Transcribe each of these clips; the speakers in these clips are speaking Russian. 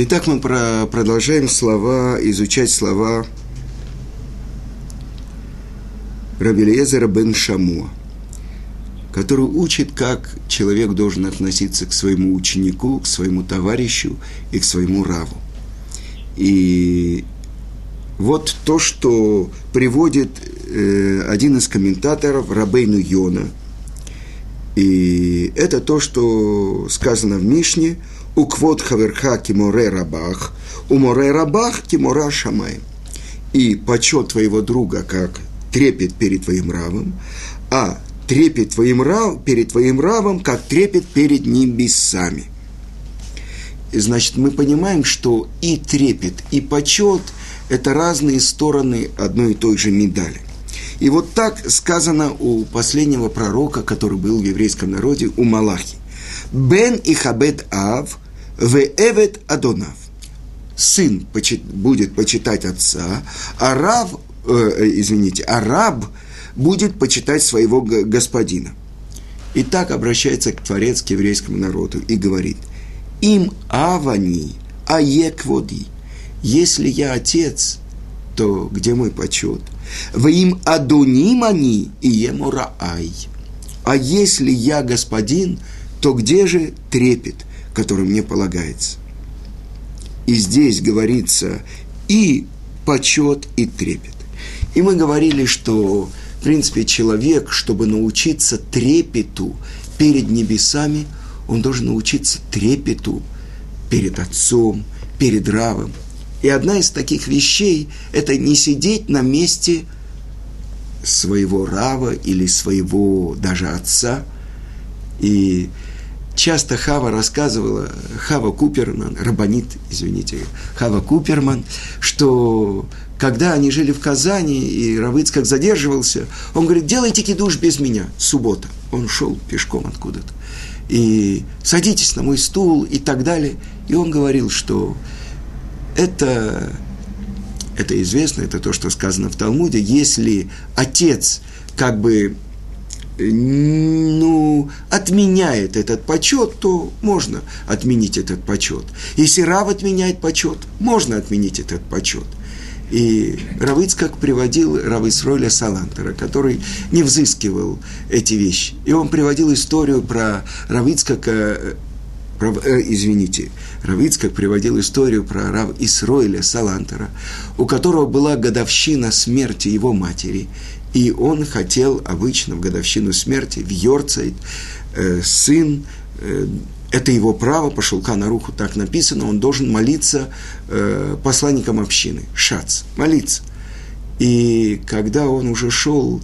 Итак, мы про продолжаем слова, изучать слова Рабелезера бен Шамуа, который учит, как человек должен относиться к своему ученику, к своему товарищу и к своему раву. И вот то, что приводит э, один из комментаторов, Рабейну Йона. И это то, что сказано в Мишне, «Уквот хаверха киморе рабах, уморе рабах кимора шамай». И почет твоего друга, как трепет перед твоим равом, а трепет твоим рав, перед твоим равом, как трепет перед небесами. Значит, мы понимаем, что и трепет, и почет – это разные стороны одной и той же медали. И вот так сказано у последнего пророка, который был в еврейском народе, у Малахи. Бен и Хабет Ав, в Эвет Адонав. Сын почит, будет почитать отца, а раб, э, извините, а раб будет почитать своего господина. И так обращается к Творец, к еврейскому народу и говорит, им авани, а екводи – если я отец, то где мой почет? Вы им адуним они и емураай. А если я господин, то где же трепет, который мне полагается? И здесь говорится и почет, и трепет. И мы говорили, что, в принципе, человек, чтобы научиться трепету перед небесами, он должен научиться трепету перед отцом, перед равом – и одна из таких вещей – это не сидеть на месте своего рава или своего даже отца. И часто Хава рассказывала, Хава Куперман, Рабанит, извините, Хава Куперман, что когда они жили в Казани, и Равыцкак задерживался, он говорит, делайте кидуш без меня, суббота. Он шел пешком откуда-то. И садитесь на мой стул и так далее. И он говорил, что это, это известно, это то, что сказано в Талмуде, если отец как бы ну, отменяет этот почет, то можно отменить этот почет. Если Рав отменяет почет, можно отменить этот почет. И Равыцкак приводил Равысроля Салантера, который не взыскивал эти вещи. И он приводил историю про Равыцкака Рав, э, извините, Равицкак приводил историю про Рав Исроиля Салантера, у которого была годовщина смерти его матери, и он хотел обычно в годовщину смерти в Йорцайт э, сын, э, это его право, по на руку так написано, он должен молиться э, посланникам общины, шац, молиться. И когда он уже шел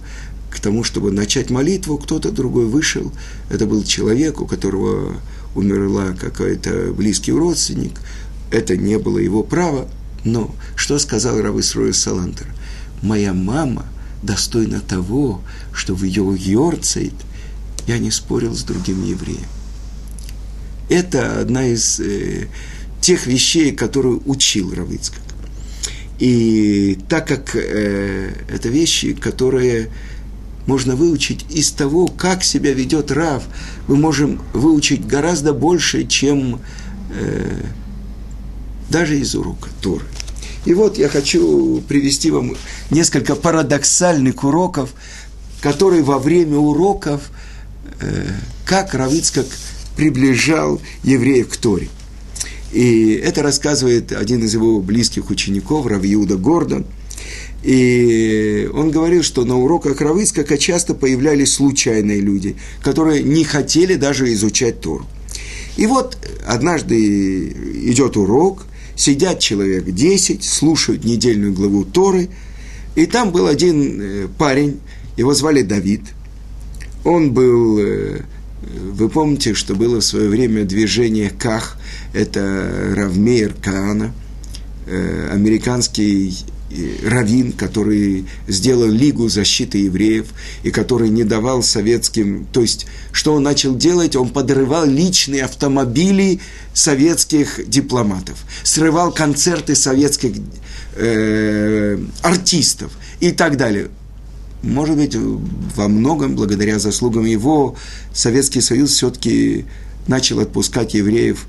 к тому, чтобы начать молитву, кто-то другой вышел, это был человек, у которого умерла какой-то близкий родственник, это не было его право, но что сказал Равысрой Салантер? Моя мама достойна того, что в ее Йорцейт я не спорил с другим евреем. Это одна из э, тех вещей, которые учил Равыцкак. И так как э, это вещи, которые можно выучить из того, как себя ведет Рав. Мы можем выучить гораздо больше, чем э, даже из урока Торы. И вот я хочу привести вам несколько парадоксальных уроков, которые во время уроков, э, как Равицкак приближал евреев к Торе. И это рассказывает один из его близких учеников, Равиуда Гордон – и он говорил, что на уроках Равыцкака часто появлялись случайные люди, которые не хотели даже изучать Тору. И вот однажды идет урок, сидят человек 10, слушают недельную главу Торы, и там был один э, парень, его звали Давид. Он был, э, вы помните, что было в свое время движение Ках, это Равмейр Каана, э, американский раввин, который сделал Лигу защиты евреев, и который не давал советским... То есть, что он начал делать? Он подрывал личные автомобили советских дипломатов, срывал концерты советских э, артистов и так далее. Может быть, во многом, благодаря заслугам его, Советский Союз все-таки начал отпускать евреев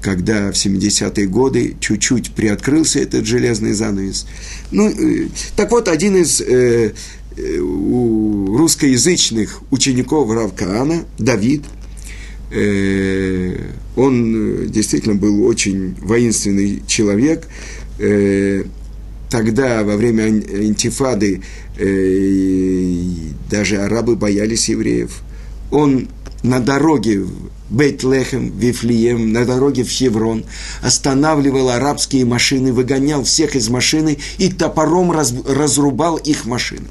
когда в 70-е годы чуть-чуть приоткрылся этот железный занавес. Ну, э, так вот, один из э, э, у русскоязычных учеников Равкаана, Давид, э, он э, действительно был очень воинственный человек. Э, тогда, во время антифады, э, даже арабы боялись евреев. Он на дороге Бейт-Лехем, Вифлеем, на дороге в Хеврон, останавливал арабские машины, выгонял всех из машины и топором раз, разрубал их машины.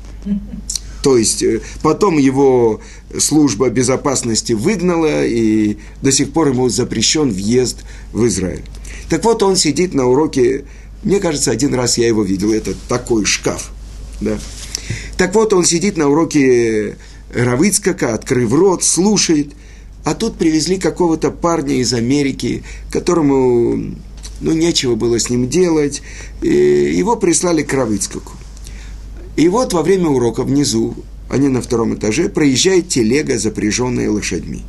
То есть э, потом его служба безопасности выгнала, и до сих пор ему запрещен въезд в Израиль. Так вот, он сидит на уроке, мне кажется, один раз я его видел, это такой шкаф. Да. Так вот, он сидит на уроке Равыцкака, открыв рот, слушает – а тут привезли какого-то парня из Америки, которому ну, нечего было с ним делать. И его прислали к Равыцкаку. И вот во время урока внизу, они на втором этаже, проезжает телега, запряженная лошадьми.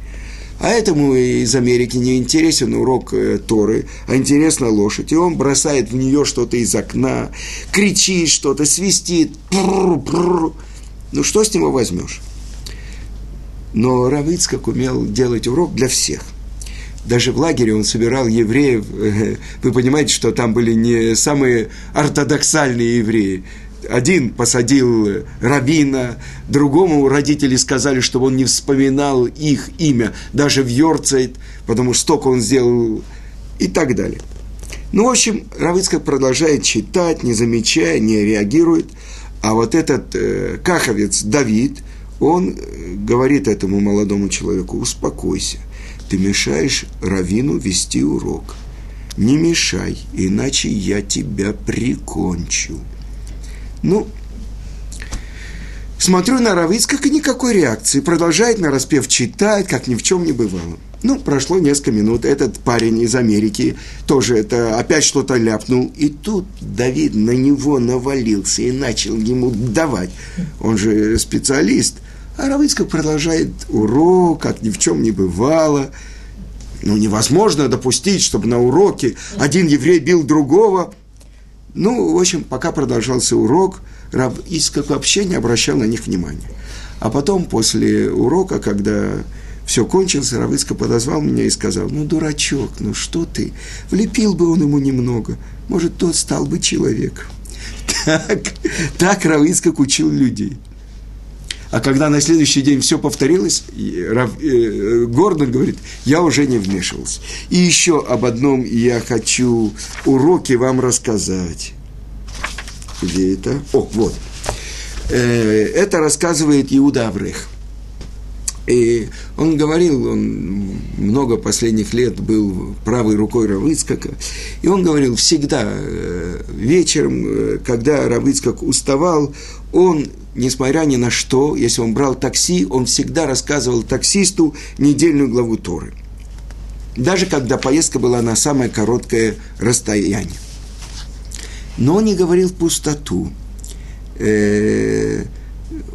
А этому из Америки не интересен урок э, Торы, а интересна лошадь. И он бросает в нее что-то из окна, кричит что-то, свистит. Ну что с него возьмешь? Но Равицкак умел делать урок для всех. Даже в лагере он собирал евреев. Вы понимаете, что там были не самые ортодоксальные евреи. Один посадил равина, другому родители сказали, чтобы он не вспоминал их имя, даже в Йорцейт, потому что столько он сделал и так далее. Ну, в общем, Равицкак продолжает читать, не замечая, не реагирует. А вот этот э, каховец Давид – он э, говорит этому молодому человеку, успокойся, ты мешаешь Равину вести урок. Не мешай, иначе я тебя прикончу. Ну, смотрю на Равицкак и никакой реакции. Продолжает на распев читать, как ни в чем не бывало. Ну, прошло несколько минут, этот парень из Америки тоже это опять что-то ляпнул, и тут Давид на него навалился и начал ему давать. Он же специалист – а Равицкак продолжает урок, как ни в чем не бывало. Ну, невозможно допустить, чтобы на уроке один еврей бил другого. Ну, в общем, пока продолжался урок, Искак вообще не обращал на них внимания. А потом, после урока, когда все кончилось, Равицка подозвал меня и сказал, ну, дурачок, ну что ты, влепил бы он ему немного, может, тот стал бы человеком. Так, так Равицкак учил людей. А когда на следующий день все повторилось, э, Гордон говорит, я уже не вмешивался. И еще об одном я хочу уроки вам рассказать. Где это? О, вот. Э, это рассказывает Иуда Аврех. И он говорил, он много последних лет был правой рукой Равыцкака, и он говорил, всегда э, вечером, когда Равыцкак уставал, он несмотря ни на что, если он брал такси, он всегда рассказывал таксисту недельную главу Торы. Даже когда поездка была на самое короткое расстояние. Но он не говорил в пустоту. Э,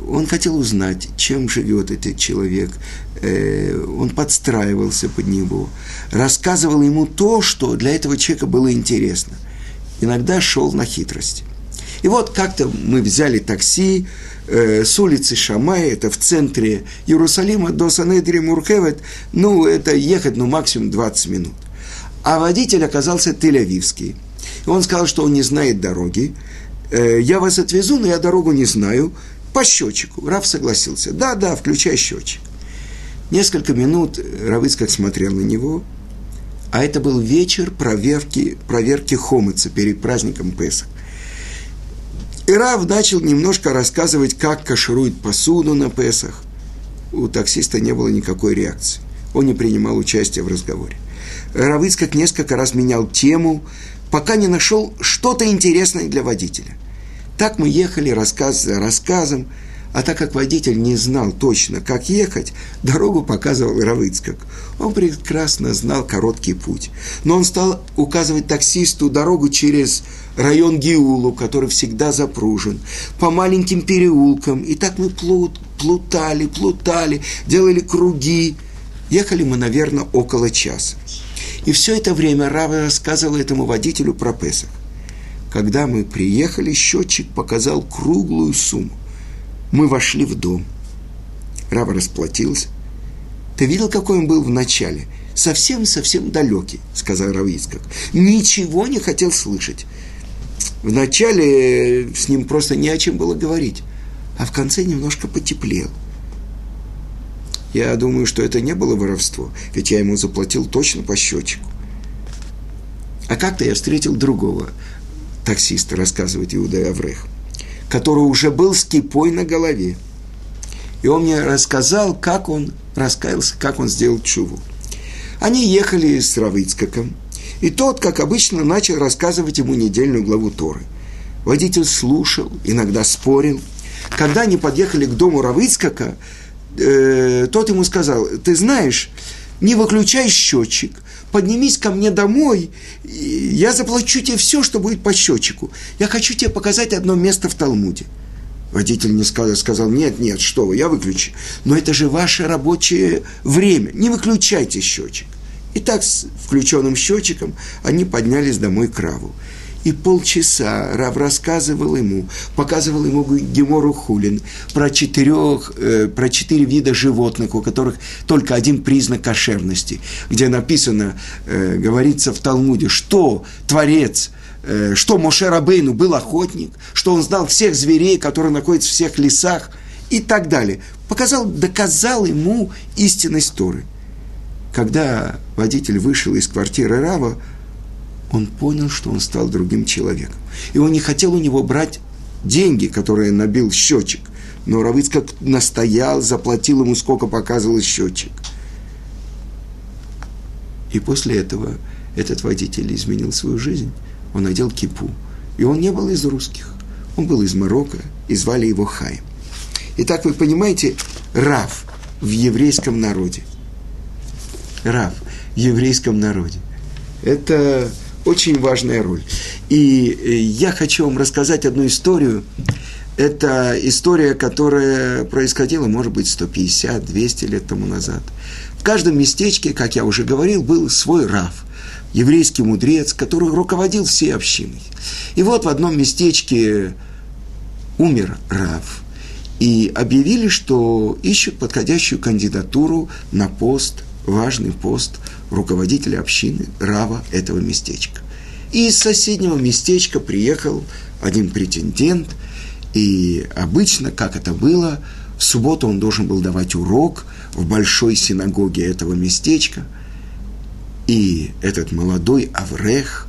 он хотел узнать, чем живет этот человек. Э, он подстраивался под него. Рассказывал ему то, что для этого человека было интересно. Иногда шел на хитрость. И вот как-то мы взяли такси э, с улицы Шамай, это в центре Иерусалима, до Санедри Мурхевет, ну, это ехать, ну, максимум 20 минут. А водитель оказался тель-авивский. И он сказал, что он не знает дороги. Э, я вас отвезу, но я дорогу не знаю. По счетчику. Раф согласился. Да, да, включай счетчик. Несколько минут Равыцкак смотрел на него, а это был вечер проверки, проверки хомыца перед праздником Песах. И Рав начал немножко рассказывать, как каширует посуду на Песах. У таксиста не было никакой реакции. Он не принимал участия в разговоре. Равыцкак несколько раз менял тему, пока не нашел что-то интересное для водителя. Так мы ехали рассказ за рассказом, а так как водитель не знал точно, как ехать, дорогу показывал Равыцкак. Он прекрасно знал короткий путь. Но он стал указывать таксисту дорогу через район Гиулу, который всегда запружен, по маленьким переулкам. И так мы плут, плутали, плутали, делали круги. Ехали мы, наверное, около часа. И все это время Рава рассказывал этому водителю про Песах. Когда мы приехали, счетчик показал круглую сумму. Мы вошли в дом. Рава расплатился. Ты видел, какой он был в начале? Совсем-совсем далекий, сказал Равицкак. Ничего не хотел слышать. Вначале с ним просто не о чем было говорить, а в конце немножко потеплел. Я думаю, что это не было воровство, ведь я ему заплатил точно по счетчику. А как-то я встретил другого таксиста, рассказывает Иуда Аврех, который уже был с кипой на голове. И он мне рассказал, как он раскаялся, как он сделал чуву. Они ехали с Равицкаком, и тот, как обычно, начал рассказывать ему недельную главу Торы. Водитель слушал, иногда спорил. Когда они подъехали к дому Равыцкака, э, тот ему сказал, ты знаешь, не выключай счетчик, поднимись ко мне домой, я заплачу тебе все, что будет по счетчику. Я хочу тебе показать одно место в Талмуде. Водитель не сказал, сказал, нет, нет, что вы, я выключу. Но это же ваше рабочее время, не выключайте счетчик. И так с включенным счетчиком они поднялись домой к Раву. И полчаса Рав рассказывал ему, показывал ему Гемору Хулин про, четырех, э, про четыре вида животных, у которых только один признак кошерности, где написано, э, говорится в Талмуде, что Творец э, что Моше Рабейну был охотник, что он знал всех зверей, которые находятся в всех лесах и так далее. Показал, доказал ему истинность Торы – когда водитель вышел из квартиры Рава, он понял, что он стал другим человеком. И он не хотел у него брать деньги, которые набил счетчик. Но Равыц как настоял, заплатил ему, сколько показывал счетчик. И после этого этот водитель изменил свою жизнь. Он надел кипу. И он не был из русских. Он был из Марокко, и звали его Хай. Итак, вы понимаете, Рав в еврейском народе – раб в еврейском народе. Это очень важная роль. И э, я хочу вам рассказать одну историю. Это история, которая происходила, может быть, 150-200 лет тому назад. В каждом местечке, как я уже говорил, был свой рав, еврейский мудрец, который руководил всей общиной. И вот в одном местечке умер рав. И объявили, что ищут подходящую кандидатуру на пост важный пост руководителя общины, рава этого местечка. И из соседнего местечка приехал один претендент, и обычно, как это было, в субботу он должен был давать урок в большой синагоге этого местечка. И этот молодой Аврех,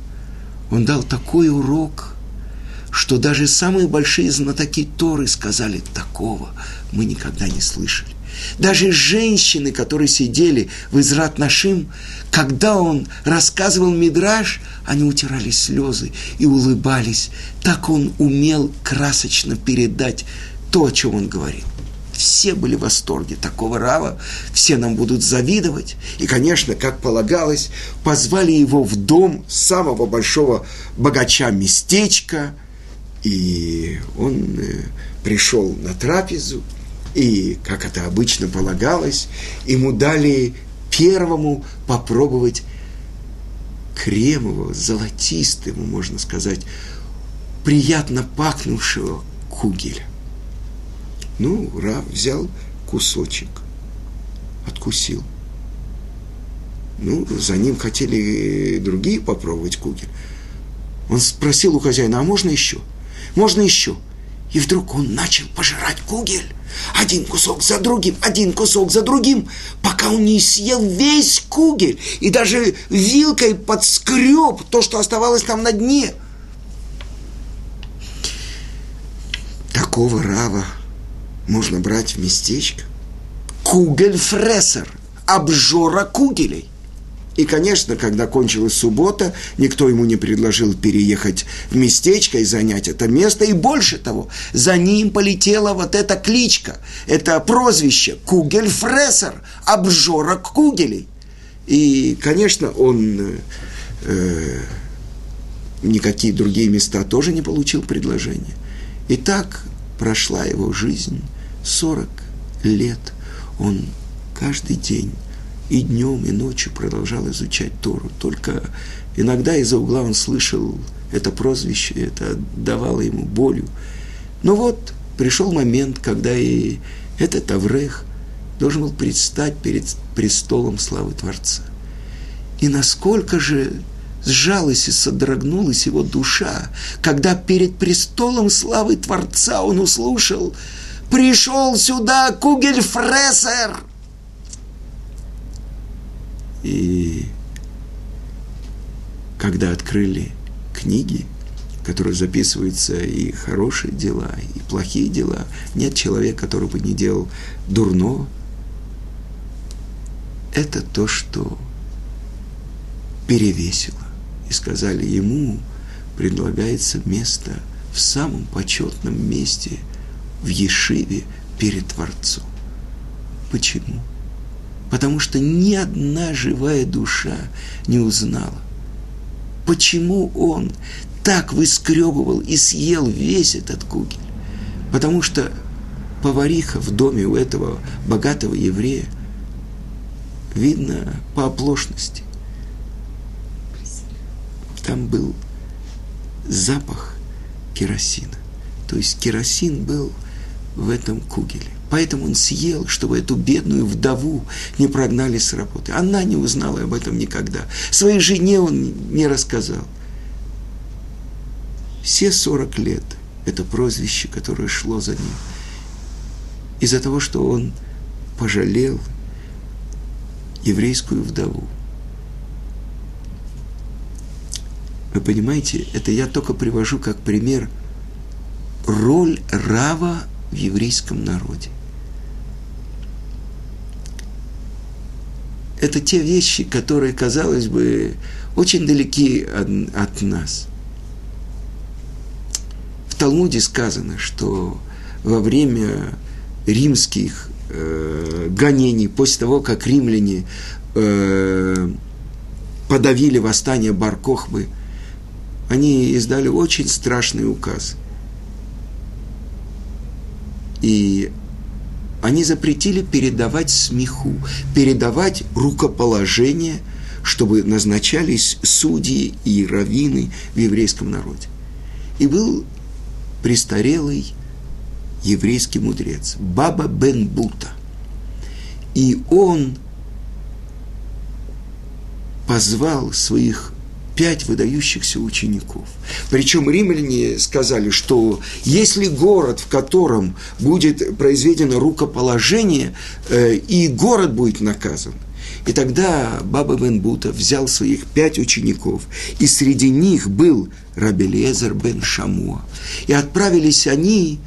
он дал такой урок, что даже самые большие знатоки Торы сказали, такого мы никогда не слышали. Даже женщины, которые сидели в Израт Нашим, когда он рассказывал Мидраж, они утирали слезы и улыбались. Так он умел красочно передать то, о чем он говорил. Все были в восторге такого Рава, все нам будут завидовать. И, конечно, как полагалось, позвали его в дом самого большого богача местечка, и он э, пришел на трапезу, и, как это обычно полагалось, ему дали первому попробовать кремового, золотистого, можно сказать, приятно пахнувшего кугеля. Ну, Рав взял кусочек, откусил. Ну, за ним хотели другие попробовать кугель. Он спросил у хозяина, а можно еще? Можно еще? И вдруг он начал пожирать кугель. Один кусок за другим, один кусок за другим, пока он не съел весь кугель и даже вилкой подскреб то, что оставалось там на дне. Такого рава можно брать в местечко. Кугель-фрессер, обжора кугелей. И, конечно, когда кончилась суббота, никто ему не предложил переехать в местечко и занять это место. И больше того, за ним полетела вот эта кличка, это прозвище Кугельфрессер, обжора кугелей. И, конечно, он э, никакие другие места тоже не получил предложения. И так прошла его жизнь 40 лет. Он каждый день и днем, и ночью продолжал изучать Тору. Только иногда из-за угла он слышал это прозвище, это давало ему болью. Но вот пришел момент, когда и этот Аврех должен был предстать перед престолом славы Творца. И насколько же сжалась и содрогнулась его душа, когда перед престолом славы Творца он услышал «Пришел сюда Кугельфрессер!» И когда открыли книги, которые записываются и хорошие дела, и плохие дела, нет человека, который бы не делал дурного. Это то, что перевесило. И сказали ему, предлагается место в самом почетном месте в Ешиве перед Творцом. Почему? Потому что ни одна живая душа не узнала, почему он так выскребывал и съел весь этот кугель. Потому что повариха в доме у этого богатого еврея, видно по оплошности. Там был запах керосина. То есть керосин был в этом кугеле. Поэтому он съел, чтобы эту бедную вдову не прогнали с работы. Она не узнала об этом никогда. Своей жене он не рассказал. Все 40 лет это прозвище, которое шло за ним. Из-за того, что он пожалел еврейскую вдову. Вы понимаете, это я только привожу как пример роль Рава в еврейском народе. это те вещи, которые, казалось бы, очень далеки от, от нас. В Талмуде сказано, что во время римских э, гонений, после того, как римляне э, подавили восстание Баркохбы, они издали очень страшный указ. И они запретили передавать смеху, передавать рукоположение, чтобы назначались судьи и раввины в еврейском народе. И был престарелый еврейский мудрец, Баба Бен Бута. И он позвал своих пять выдающихся учеников. Причем римляне сказали, что если город, в котором будет произведено рукоположение, э, и город будет наказан, и тогда Баба бен Бута взял своих пять учеников, и среди них был Рабелезер бен Шамуа. И отправились они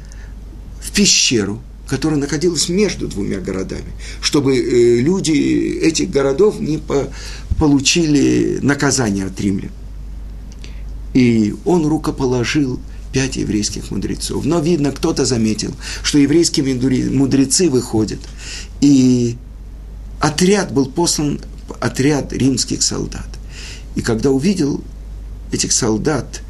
в пещеру, которая находилась между двумя городами, чтобы э, люди этих городов не по, получили наказание от римлян. И он рукоположил пять еврейских мудрецов. Но, видно, кто-то заметил, что еврейские мудрецы выходят. И отряд был послан, отряд римских солдат. И когда увидел этих солдат,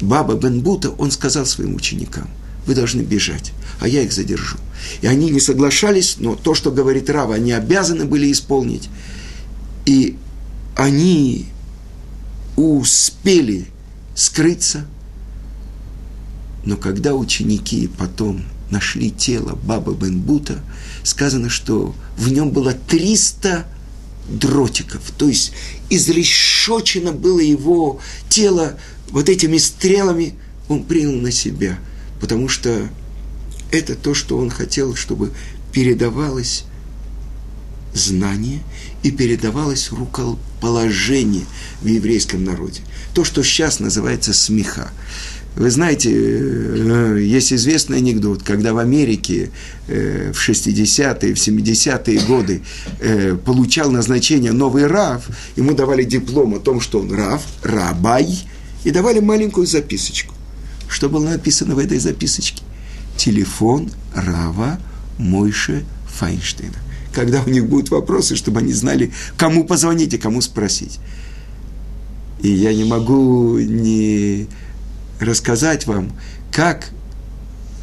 Баба Бенбута, он сказал своим ученикам, вы должны бежать, а я их задержу. И они не соглашались, но то, что говорит Рава, они обязаны были исполнить. И они успели скрыться, но когда ученики потом нашли тело Баба Бенбута, сказано, что в нем было 300 дротиков, то есть изрешочено было его тело вот этими стрелами, он принял на себя, потому что это то, что он хотел, чтобы передавалось знание и передавалось рукоположение в еврейском народе. То, что сейчас называется смеха. Вы знаете, э, есть известный анекдот, когда в Америке э, в 60-е, в 70-е годы э, получал назначение новый рав, ему давали диплом о том, что он рав, рабай, и давали маленькую записочку. Что было написано в этой записочке? Телефон рава Мойше Файнштейна когда у них будут вопросы, чтобы они знали, кому позвонить и кому спросить. И я не могу не рассказать вам, как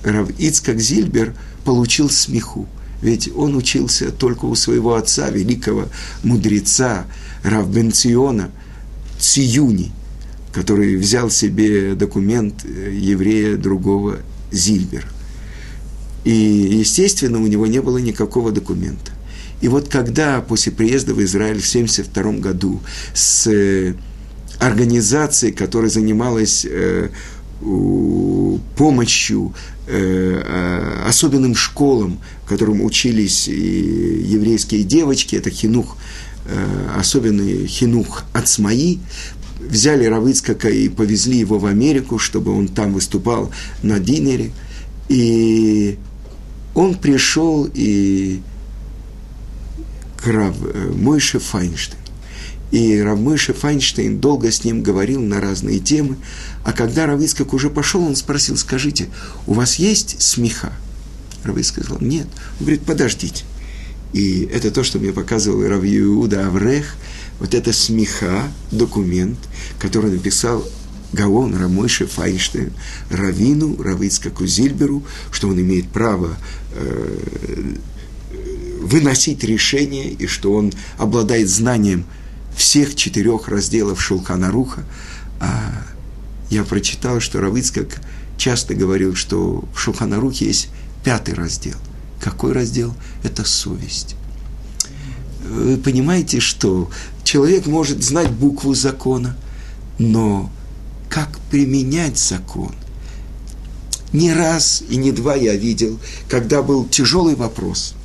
Рав Ицкак Зильбер получил смеху. ведь он учился только у своего отца, великого мудреца Равбенциона Циюни, который взял себе документ э, еврея другого Зильбера. И, естественно, у него не было никакого документа. И вот когда после приезда в Израиль в 1972 году с э, организацией, которая занималась э, помощью э, особенным школам, которым учились и еврейские девочки, это хинух, особенный хинух Ацмаи, взяли Равыцкака и повезли его в Америку, чтобы он там выступал на динере. И он пришел и Рав э, Мойше Файнштейн. И Рав Мойше Файнштейн долго с ним говорил на разные темы. А когда Равицкак уже пошел, он спросил, скажите, у вас есть смеха? Равицкак сказал, нет. Он говорит, подождите. И это то, что мне показывал Рав Иуда Аврех, вот это смеха, документ, который написал Гаон Рамойше Файнштейн Равину Равицкаку Зильберу, что он имеет право э, выносить решения и что он обладает знанием всех четырех разделов Шулханаруха. А я прочитал, что Равицкак часто говорил, что в Шулханарухе есть пятый раздел. Какой раздел? Это совесть. Вы понимаете, что человек может знать букву закона, но как применять закон. Не раз и не два я видел, когда был тяжелый вопрос.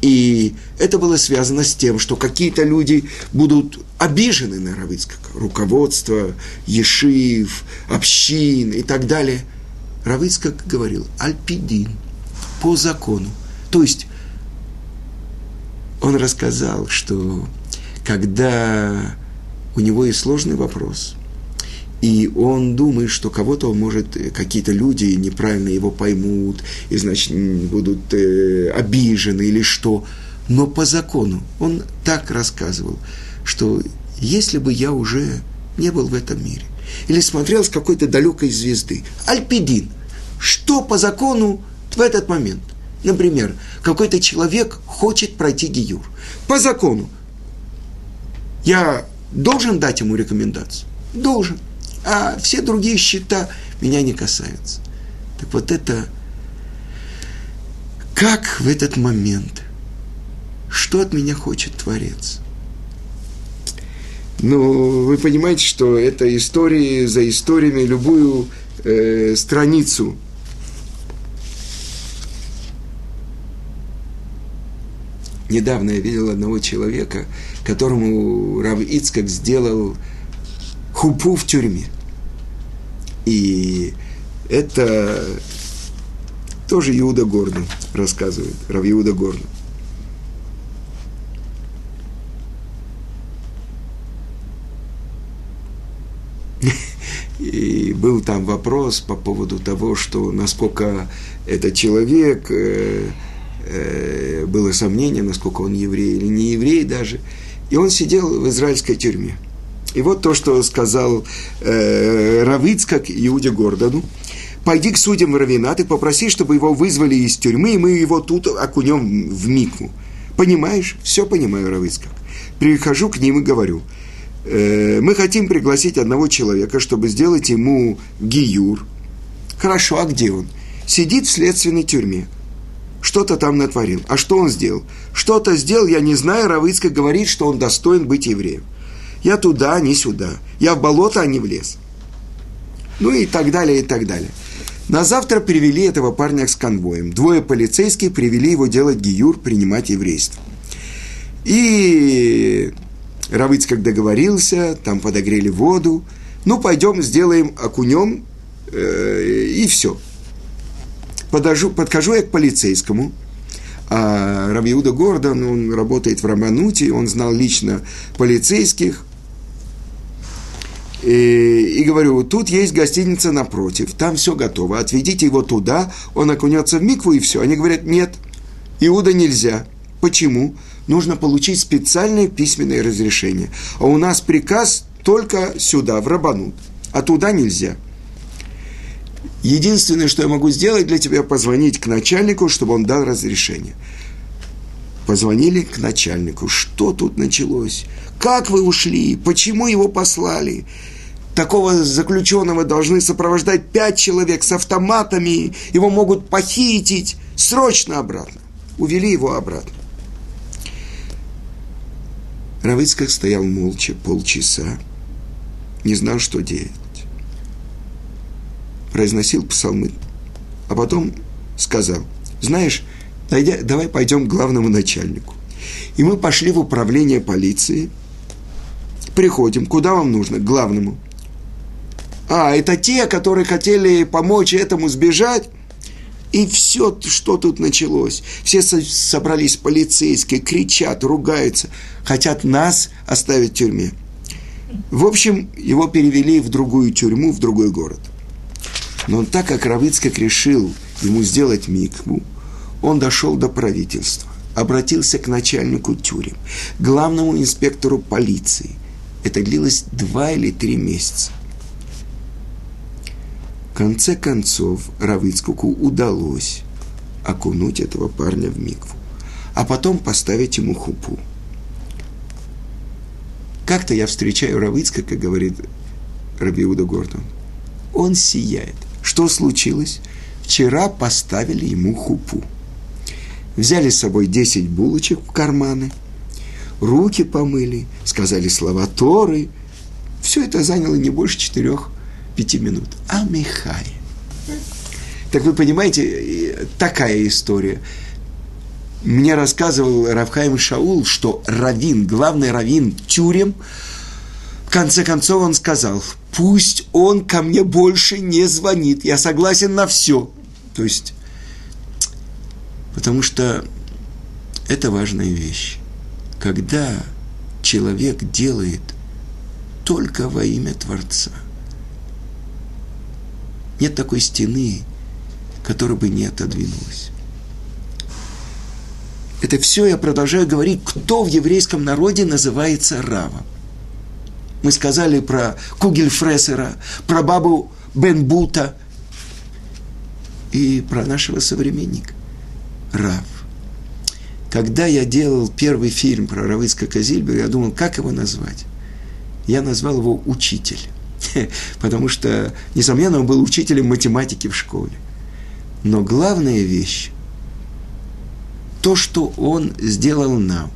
И это было связано с тем, что какие-то люди будут обижены на Равицкак. Руководство, ешив, общин и так далее. Равицкак говорил, альпидин, по закону. То есть он рассказал, что когда у него есть сложный вопрос, и он думает, что кого-то, может, какие-то люди неправильно его поймут, и, значит, будут э, обижены или что. Но по закону он так рассказывал, что если бы я уже не был в этом мире, или смотрел с какой-то далекой звезды, Альпидин, что по закону в этот момент? Например, какой-то человек хочет пройти гиюр. По закону я должен дать ему рекомендацию? Должен а все другие счета меня не касаются. Так вот это, как в этот момент, что от меня хочет Творец? Ну, вы понимаете, что это истории за историями, любую э, страницу Недавно я видел одного человека, которому Рав Ицкак сделал хупу в тюрьме. И это тоже Иуда Гордон рассказывает, Рав Иуда Гордон. И был там вопрос по поводу того, что насколько этот человек, э, э, было сомнение, насколько он еврей или не еврей даже. И он сидел в израильской тюрьме – и вот то, что сказал э, Равицкак Иуде Гордону. «Пойди к судьям Равинат и попроси, чтобы его вызвали из тюрьмы, и мы его тут окунем в микву». Понимаешь? Все понимаю, Равицкак. Прихожу к ним и говорю, э, мы хотим пригласить одного человека, чтобы сделать ему гиюр. Хорошо, а где он? Сидит в следственной тюрьме. Что-то там натворил. А что он сделал? Что-то сделал, я не знаю, Равицкак говорит, что он достоин быть евреем. Я туда, а не сюда. Я в болото, а не в лес. Ну и так далее, и так далее. На завтра привели этого парня с конвоем. Двое полицейских привели его делать гиюр, принимать еврейство. И Равыц, как договорился, там подогрели воду. Ну, пойдем, сделаем окунем, э, и все. Подожу, подхожу я к полицейскому, а Равиуда Гордон, он работает в Рамануте, он знал лично полицейских, и, и говорю, тут есть гостиница напротив, там все готово, отведите его туда, он окунется в микву и все. Они говорят, нет, Иуда нельзя. Почему? Нужно получить специальное письменное разрешение. А у нас приказ только сюда, в Рабанут, а туда нельзя. Единственное, что я могу сделать для тебя, позвонить к начальнику, чтобы он дал разрешение. Позвонили к начальнику. Что тут началось? Как вы ушли? Почему его послали? Такого заключенного должны сопровождать пять человек с автоматами. Его могут похитить. Срочно обратно. Увели его обратно. Равыцкак стоял молча полчаса. Не знал, что делать. Произносил псалмы. А потом сказал, знаешь, давай пойдем к главному начальнику. И мы пошли в управление полиции. Приходим. Куда вам нужно? К главному. А, это те, которые хотели помочь этому сбежать? И все, что тут началось. Все собрались полицейские, кричат, ругаются, хотят нас оставить в тюрьме. В общем, его перевели в другую тюрьму, в другой город. Но так как Равицкак решил ему сделать микву, он дошел до правительства, обратился к начальнику тюрем, главному инспектору полиции. Это длилось два или три месяца. В конце концов, Равицкуку удалось окунуть этого парня в микву, а потом поставить ему хупу. Как-то я встречаю Равицкака, говорит Рабиуда Гордон. Он сияет. Что случилось? Вчера поставили ему хупу взяли с собой 10 булочек в карманы, руки помыли, сказали слова Торы. Все это заняло не больше 4-5 минут. А Михай. Так вы понимаете, такая история. Мне рассказывал Равхайм Шаул, что Равин, главный Равин тюрем, в конце концов он сказал, пусть он ко мне больше не звонит, я согласен на все. То есть Потому что это важная вещь. Когда человек делает только во имя Творца, нет такой стены, которая бы не отодвинулась. Это все я продолжаю говорить, кто в еврейском народе называется Равом. Мы сказали про Кугельфрессера, про бабу Бенбута и про нашего современника. Рав. Когда я делал первый фильм про Равыцка Казильбер, я думал, как его назвать? Я назвал его «Учитель». Потому что, несомненно, он был учителем математики в школе. Но главная вещь, то, что он сделал нам,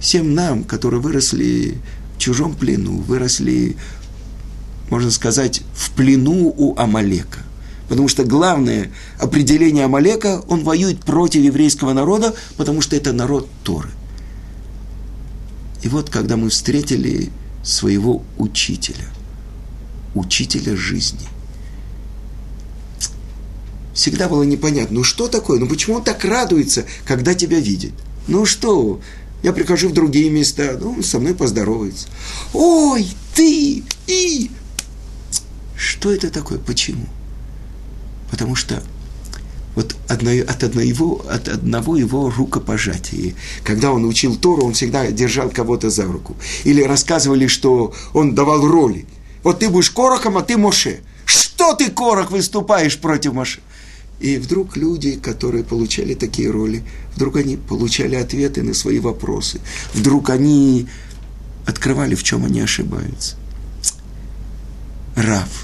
всем нам, которые выросли в чужом плену, выросли, можно сказать, в плену у Амалека – Потому что главное определение Амалека, он воюет против еврейского народа, потому что это народ Торы. И вот, когда мы встретили своего учителя, учителя жизни, всегда было непонятно, ну что такое, ну почему он так радуется, когда тебя видит? Ну что, я прихожу в другие места, ну, со мной поздоровается. Ой, ты, и... Что это такое, почему? Потому что вот одно, от, одного, от одного его рукопожатия. Когда он учил Тору, он всегда держал кого-то за руку. Или рассказывали, что он давал роли. Вот ты будешь Корохом, а ты Моше. Что ты, Корох, выступаешь против Моше? И вдруг люди, которые получали такие роли, вдруг они получали ответы на свои вопросы. Вдруг они открывали, в чем они ошибаются. Рав –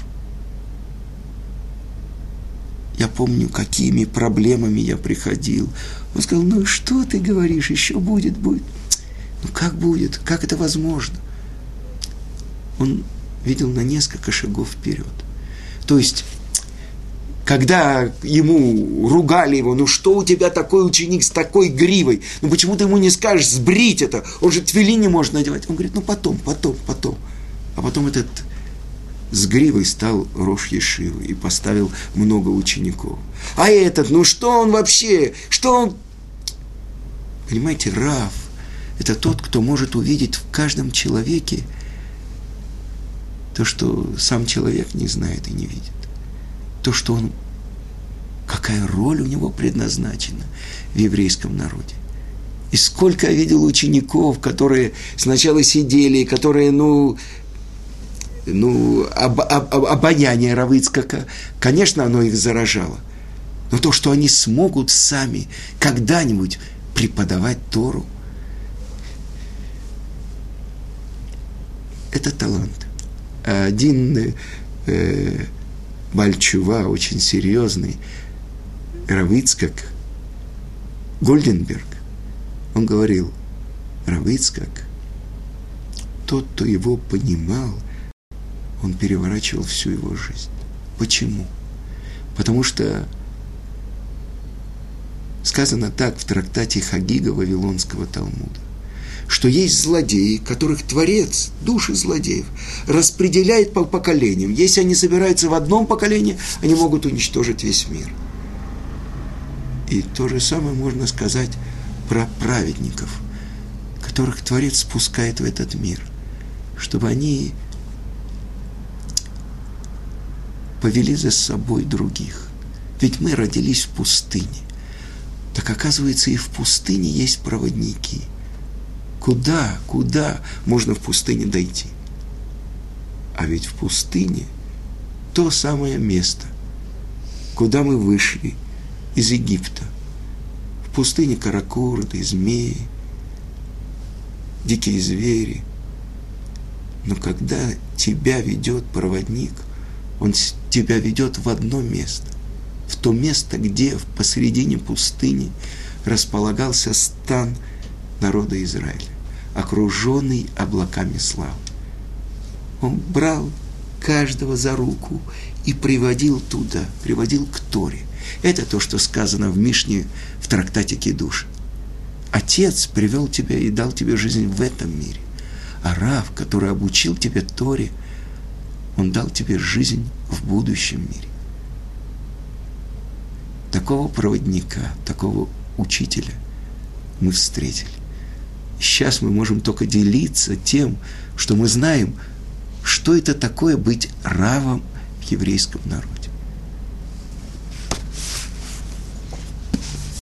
я помню, какими проблемами я приходил. Он сказал, ну что ты говоришь, еще будет, будет. Ну как будет, как это возможно? Он видел на несколько шагов вперед. То есть, когда ему ругали его, ну что у тебя такой ученик с такой гривой, ну почему ты ему не скажешь сбрить это, он же твили не может надевать. Он говорит, ну потом, потом, потом. А потом этот с гривой стал Рош Ешивы и поставил много учеников. А этот, ну что он вообще? Что он... Понимаете, Рав – это тот, кто может увидеть в каждом человеке то, что сам человек не знает и не видит. То, что он... Какая роль у него предназначена в еврейском народе. И сколько я видел учеников, которые сначала сидели, которые, ну, ну, об, об, об, обаяние Равыцкака, конечно, оно их заражало. Но то, что они смогут сами когда-нибудь преподавать Тору. Это талант. Один э, Бальчува, очень серьезный, Равицкак, Гольденберг, он говорил, Равицкак, тот, кто его понимал, он переворачивал всю его жизнь. Почему? Потому что сказано так в трактате Хагига Вавилонского Талмуда, что есть злодеи, которых Творец, души злодеев, распределяет по поколениям. Если они собираются в одном поколении, они могут уничтожить весь мир. И то же самое можно сказать про праведников, которых Творец спускает в этот мир, чтобы они повели за собой других. Ведь мы родились в пустыне. Так оказывается, и в пустыне есть проводники. Куда, куда можно в пустыне дойти? А ведь в пустыне то самое место, куда мы вышли из Египта. В пустыне каракурды, змеи, дикие звери. Но когда тебя ведет проводник, он тебя ведет в одно место, в то место, где в посередине пустыни располагался стан народа Израиля, окруженный облаками славы. Он брал каждого за руку и приводил туда, приводил к Торе. Это то, что сказано в Мишне в трактате Кедуш. Отец привел тебя и дал тебе жизнь в этом мире. А Рав, который обучил тебя Торе, он дал тебе жизнь в будущем мире. Такого проводника, такого учителя мы встретили. Сейчас мы можем только делиться тем, что мы знаем, что это такое быть равом в еврейском народе.